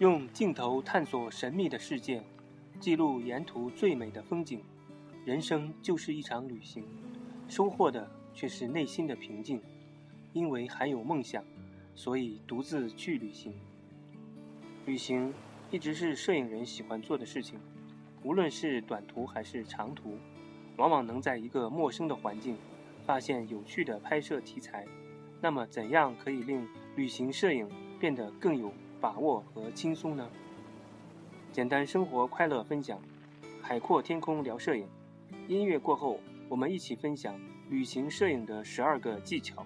用镜头探索神秘的世界，记录沿途最美的风景。人生就是一场旅行，收获的却是内心的平静。因为还有梦想，所以独自去旅行。旅行一直是摄影人喜欢做的事情，无论是短途还是长途，往往能在一个陌生的环境，发现有趣的拍摄题材。那么，怎样可以令旅行摄影变得更有把握和轻松呢？简单生活，快乐分享，海阔天空聊摄影。音乐过后，我们一起分享旅行摄影的十二个技巧。